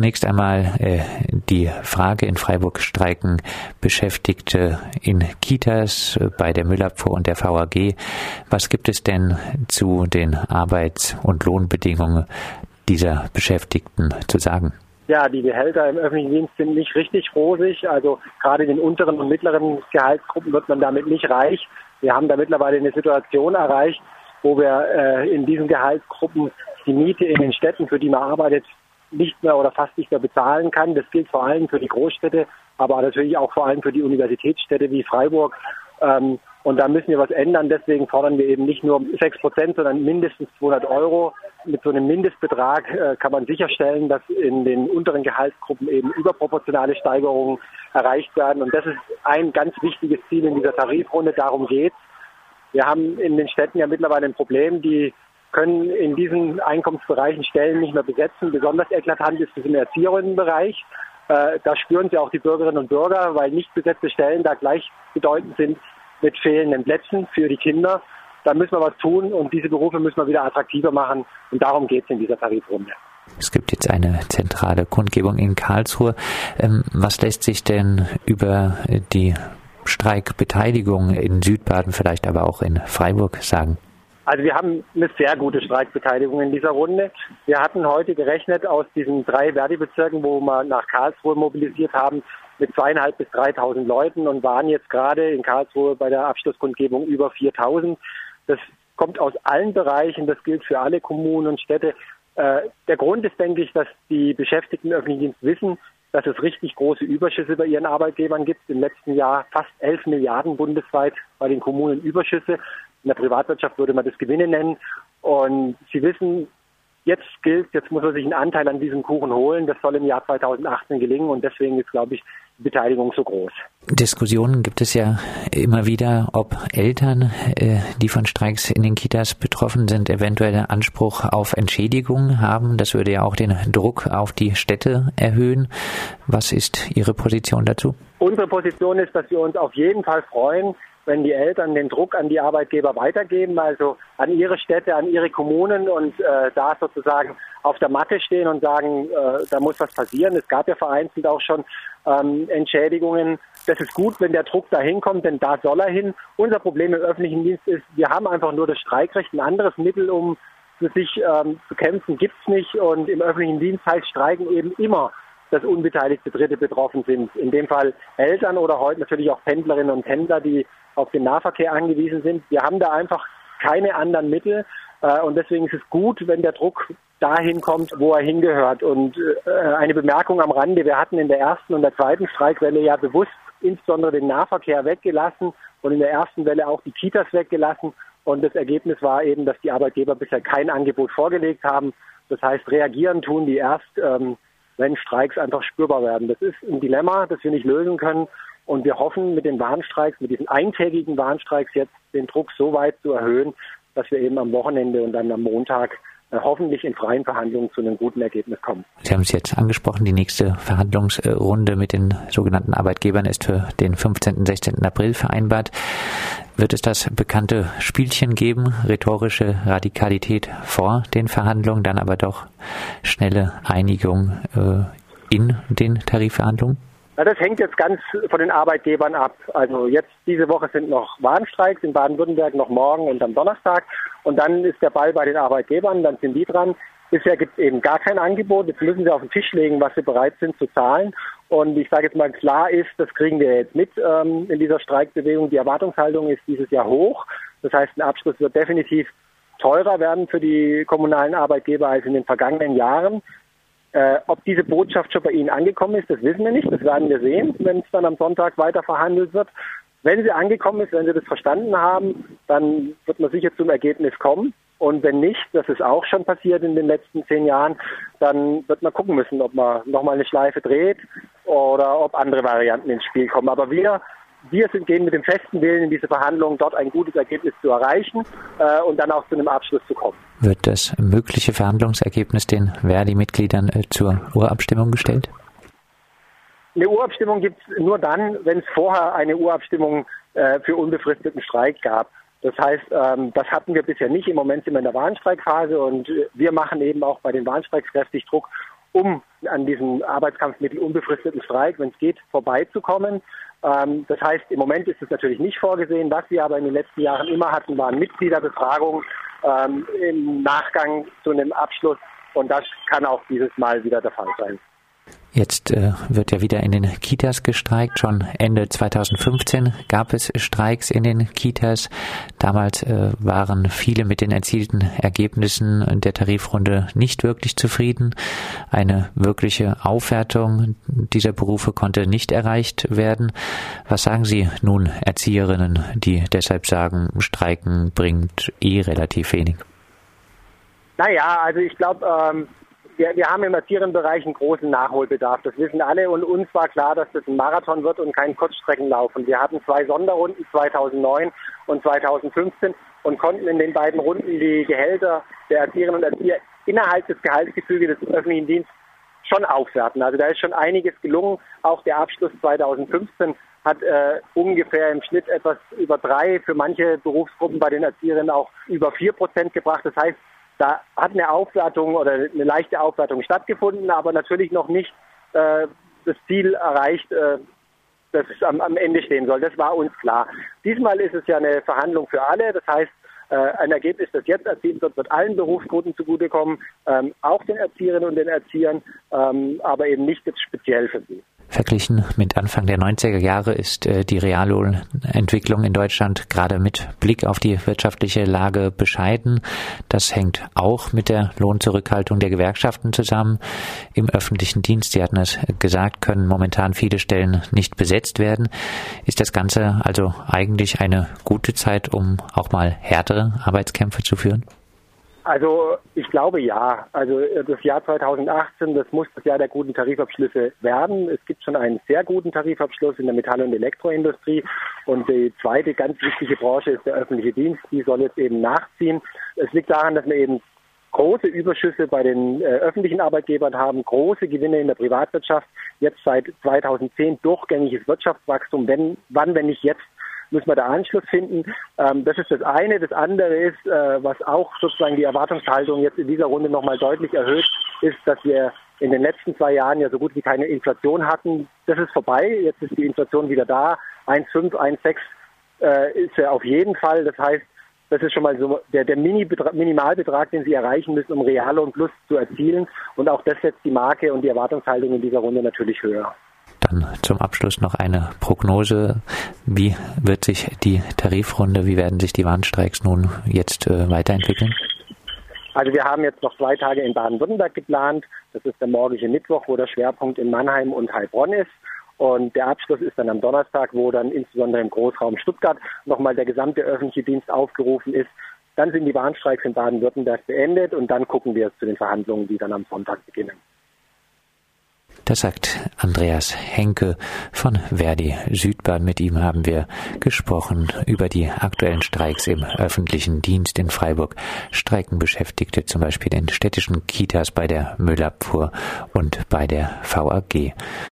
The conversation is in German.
Zunächst einmal äh, die Frage in Freiburg streiken Beschäftigte in Kitas äh, bei der Müllabfuhr und der VAG. Was gibt es denn zu den Arbeits- und Lohnbedingungen dieser Beschäftigten zu sagen? Ja, die Gehälter im öffentlichen Dienst sind nicht richtig rosig. Also gerade in den unteren und mittleren Gehaltsgruppen wird man damit nicht reich. Wir haben da mittlerweile eine Situation erreicht, wo wir äh, in diesen Gehaltsgruppen die Miete in den Städten, für die man arbeitet, nicht mehr oder fast nicht mehr bezahlen kann. Das gilt vor allem für die Großstädte, aber natürlich auch vor allem für die Universitätsstädte wie Freiburg. Ähm, und da müssen wir was ändern. Deswegen fordern wir eben nicht nur 6 Prozent, sondern mindestens 200 Euro. Mit so einem Mindestbetrag äh, kann man sicherstellen, dass in den unteren Gehaltsgruppen eben überproportionale Steigerungen erreicht werden. Und das ist ein ganz wichtiges Ziel in dieser Tarifrunde. Darum geht Wir haben in den Städten ja mittlerweile ein Problem. Die können in diesen Einkommensbereichen Stellen nicht mehr besetzen. Besonders eklatant ist es im Erzieherinnenbereich. Äh, da spüren sie auch die Bürgerinnen und Bürger, weil nicht besetzte Stellen da gleichbedeutend sind mit fehlenden Plätzen für die Kinder. Da müssen wir was tun und diese Berufe müssen wir wieder attraktiver machen. Und darum geht es in dieser Tarifrunde. Es gibt jetzt eine zentrale Kundgebung in Karlsruhe. Ähm, was lässt sich denn über die Streikbeteiligung in Südbaden, vielleicht aber auch in Freiburg sagen? Also wir haben eine sehr gute Streikbeteiligung in dieser Runde. Wir hatten heute gerechnet aus diesen drei Verdi-Bezirken, wo wir nach Karlsruhe mobilisiert haben, mit zweieinhalb bis dreitausend Leuten und waren jetzt gerade in Karlsruhe bei der Abschlusskundgebung über 4000. Das kommt aus allen Bereichen, das gilt für alle Kommunen und Städte. Äh, der Grund ist, denke ich, dass die Beschäftigten im öffentlichen Dienst wissen, dass es richtig große Überschüsse bei ihren Arbeitgebern gibt. Im letzten Jahr fast 11 Milliarden bundesweit bei den Kommunen Überschüsse. In der Privatwirtschaft würde man das Gewinne nennen. Und Sie wissen, jetzt gilt, jetzt muss man sich einen Anteil an diesem Kuchen holen. Das soll im Jahr 2018 gelingen und deswegen ist, glaube ich, die Beteiligung so groß. Diskussionen gibt es ja immer wieder, ob Eltern, äh, die von Streiks in den Kitas betroffen sind, eventuell Anspruch auf Entschädigung haben. Das würde ja auch den Druck auf die Städte erhöhen. Was ist Ihre Position dazu? Unsere Position ist, dass wir uns auf jeden Fall freuen, wenn die Eltern den Druck an die Arbeitgeber weitergeben, also an ihre Städte, an ihre Kommunen und äh, da sozusagen auf der Matte stehen und sagen, äh, da muss was passieren. Es gab ja vereinzelt auch schon ähm, Entschädigungen. Das ist gut, wenn der Druck da hinkommt, denn da soll er hin. Unser Problem im öffentlichen Dienst ist, wir haben einfach nur das Streikrecht. Ein anderes Mittel, um für sich ähm, zu kämpfen, gibt's nicht. Und im öffentlichen Dienst heißt Streiken eben immer dass unbeteiligte Dritte betroffen sind. In dem Fall Eltern oder heute natürlich auch Pendlerinnen und Pendler, die auf den Nahverkehr angewiesen sind. Wir haben da einfach keine anderen Mittel. Äh, und deswegen ist es gut, wenn der Druck dahin kommt, wo er hingehört. Und äh, eine Bemerkung am Rande. Wir hatten in der ersten und der zweiten Streikwelle ja bewusst insbesondere den Nahverkehr weggelassen und in der ersten Welle auch die Kitas weggelassen. Und das Ergebnis war eben, dass die Arbeitgeber bisher kein Angebot vorgelegt haben. Das heißt, reagieren tun die erst, ähm, wenn Streiks einfach spürbar werden. Das ist ein Dilemma, das wir nicht lösen können. Und wir hoffen mit den Warnstreiks, mit diesen eintägigen Warnstreiks jetzt den Druck so weit zu erhöhen, dass wir eben am Wochenende und dann am Montag äh, hoffentlich in freien Verhandlungen zu einem guten Ergebnis kommen. Sie haben es jetzt angesprochen, die nächste Verhandlungsrunde mit den sogenannten Arbeitgebern ist für den 15. und 16. April vereinbart. Wird es das bekannte Spielchen geben, rhetorische Radikalität vor den Verhandlungen, dann aber doch schnelle Einigung äh, in den Tarifverhandlungen? Na, das hängt jetzt ganz von den Arbeitgebern ab. Also jetzt diese Woche sind noch Warnstreiks in Baden-Württemberg, noch morgen und am Donnerstag. Und dann ist der Ball bei den Arbeitgebern, dann sind die dran. Bisher gibt es eben gar kein Angebot. Jetzt müssen sie auf den Tisch legen, was sie bereit sind zu zahlen. Und ich sage jetzt mal, klar ist, das kriegen wir jetzt mit ähm, in dieser Streikbewegung. Die Erwartungshaltung ist dieses Jahr hoch. Das heißt, ein Abschluss wird definitiv teurer werden für die kommunalen Arbeitgeber als in den vergangenen Jahren. Äh, ob diese Botschaft schon bei Ihnen angekommen ist, das wissen wir nicht. Das werden wir sehen, wenn es dann am Sonntag weiter verhandelt wird. Wenn sie angekommen ist, wenn Sie das verstanden haben, dann wird man sicher zum Ergebnis kommen. Und wenn nicht, das ist auch schon passiert in den letzten zehn Jahren, dann wird man gucken müssen, ob man nochmal eine Schleife dreht oder ob andere Varianten ins Spiel kommen. Aber wir wir sind, gehen mit dem festen Willen in diese Verhandlungen, dort ein gutes Ergebnis zu erreichen äh, und dann auch zu einem Abschluss zu kommen. Wird das mögliche Verhandlungsergebnis den Verdi-Mitgliedern äh, zur Urabstimmung gestellt? Eine Urabstimmung gibt es nur dann, wenn es vorher eine Urabstimmung äh, für unbefristeten Streik gab. Das heißt, ähm, das hatten wir bisher nicht. Im Moment sind wir in der Warnstreikphase und wir machen eben auch bei den Warnstreiks kräftig Druck um an diesem Arbeitskampfmittel unbefristeten Streik, wenn es geht, vorbeizukommen. Ähm, das heißt, im Moment ist es natürlich nicht vorgesehen. Was wir aber in den letzten Jahren immer hatten, waren Mitgliederbefragungen ähm, im Nachgang zu einem Abschluss. Und das kann auch dieses Mal wieder der Fall sein. Jetzt äh, wird ja wieder in den Kitas gestreikt. Schon Ende 2015 gab es Streiks in den Kitas. Damals äh, waren viele mit den erzielten Ergebnissen der Tarifrunde nicht wirklich zufrieden. Eine wirkliche Aufwertung dieser Berufe konnte nicht erreicht werden. Was sagen Sie nun Erzieherinnen, die deshalb sagen, Streiken bringt eh relativ wenig? Naja, also ich glaube, ähm wir, wir haben im Erzieherenbereich einen großen Nachholbedarf. Das wissen alle und uns war klar, dass das ein Marathon wird und kein Kurzstreckenlauf. Und wir hatten zwei Sonderrunden 2009 und 2015 und konnten in den beiden Runden die Gehälter der Erzieherinnen und Erzieher innerhalb des Gehaltsgefüges des öffentlichen Dienstes schon aufwerten. Also da ist schon einiges gelungen. Auch der Abschluss 2015 hat äh, ungefähr im Schnitt etwas über drei, für manche Berufsgruppen bei den Erzieherinnen auch über vier Prozent gebracht. Das heißt, da hat eine Aufwertung oder eine leichte Aufwertung stattgefunden, aber natürlich noch nicht äh, das Ziel erreicht, äh, das am, am Ende stehen soll. Das war uns klar. Diesmal ist es ja eine Verhandlung für alle. Das heißt, äh, ein Ergebnis, das jetzt erzielt wird, wird allen Berufsgruppen zugutekommen, ähm, auch den Erzieherinnen und den Erziehern, ähm, aber eben nicht jetzt speziell für sie. Verglichen mit Anfang der 90er Jahre ist äh, die Reallohnentwicklung in Deutschland gerade mit Blick auf die wirtschaftliche Lage bescheiden. Das hängt auch mit der Lohnzurückhaltung der Gewerkschaften zusammen. Im öffentlichen Dienst, Sie hatten es gesagt, können momentan viele Stellen nicht besetzt werden. Ist das Ganze also eigentlich eine gute Zeit, um auch mal härtere Arbeitskämpfe zu führen? Also ich glaube ja. Also äh, das Jahr 2018, das muss das Jahr der guten Tarifabschlüsse werden. Es gibt schon einen sehr guten Tarifabschluss in der Metall- und Elektroindustrie. Und die zweite ganz wichtige Branche ist der öffentliche Dienst. Die soll jetzt eben nachziehen. Es liegt daran, dass wir eben große Überschüsse bei den äh, öffentlichen Arbeitgebern haben, große Gewinne in der Privatwirtschaft, jetzt seit 2010 durchgängiges Wirtschaftswachstum. Wenn, wann, wenn nicht jetzt, müssen wir da Anschluss finden. Ähm, das ist das eine. Das andere ist, äh, was auch sozusagen die Erwartungshaltung jetzt in dieser Runde nochmal deutlich erhöht, ist, dass wir in den letzten zwei Jahren ja so gut wie keine Inflation hatten. Das ist vorbei. Jetzt ist die Inflation wieder da. 1,5, 1,6 äh, ist ja auf jeden Fall. Das heißt, das ist schon mal so der, der Minimalbetrag, den Sie erreichen müssen, um Reallohn Plus zu erzielen. Und auch das setzt die Marke und die Erwartungshaltung in dieser Runde natürlich höher. Zum Abschluss noch eine Prognose. Wie wird sich die Tarifrunde, wie werden sich die Warnstreiks nun jetzt äh, weiterentwickeln? Also wir haben jetzt noch zwei Tage in Baden-Württemberg geplant. Das ist der morgige Mittwoch, wo der Schwerpunkt in Mannheim und Heilbronn ist. Und der Abschluss ist dann am Donnerstag, wo dann insbesondere im Großraum Stuttgart nochmal der gesamte öffentliche Dienst aufgerufen ist. Dann sind die Warnstreiks in Baden-Württemberg beendet und dann gucken wir zu den Verhandlungen, die dann am Sonntag beginnen. Das sagt Andreas Henke von Verdi Südbahn. Mit ihm haben wir gesprochen über die aktuellen Streiks im öffentlichen Dienst in Freiburg. Streiken Beschäftigte zum Beispiel in städtischen Kitas bei der Müllabfuhr und bei der VAG.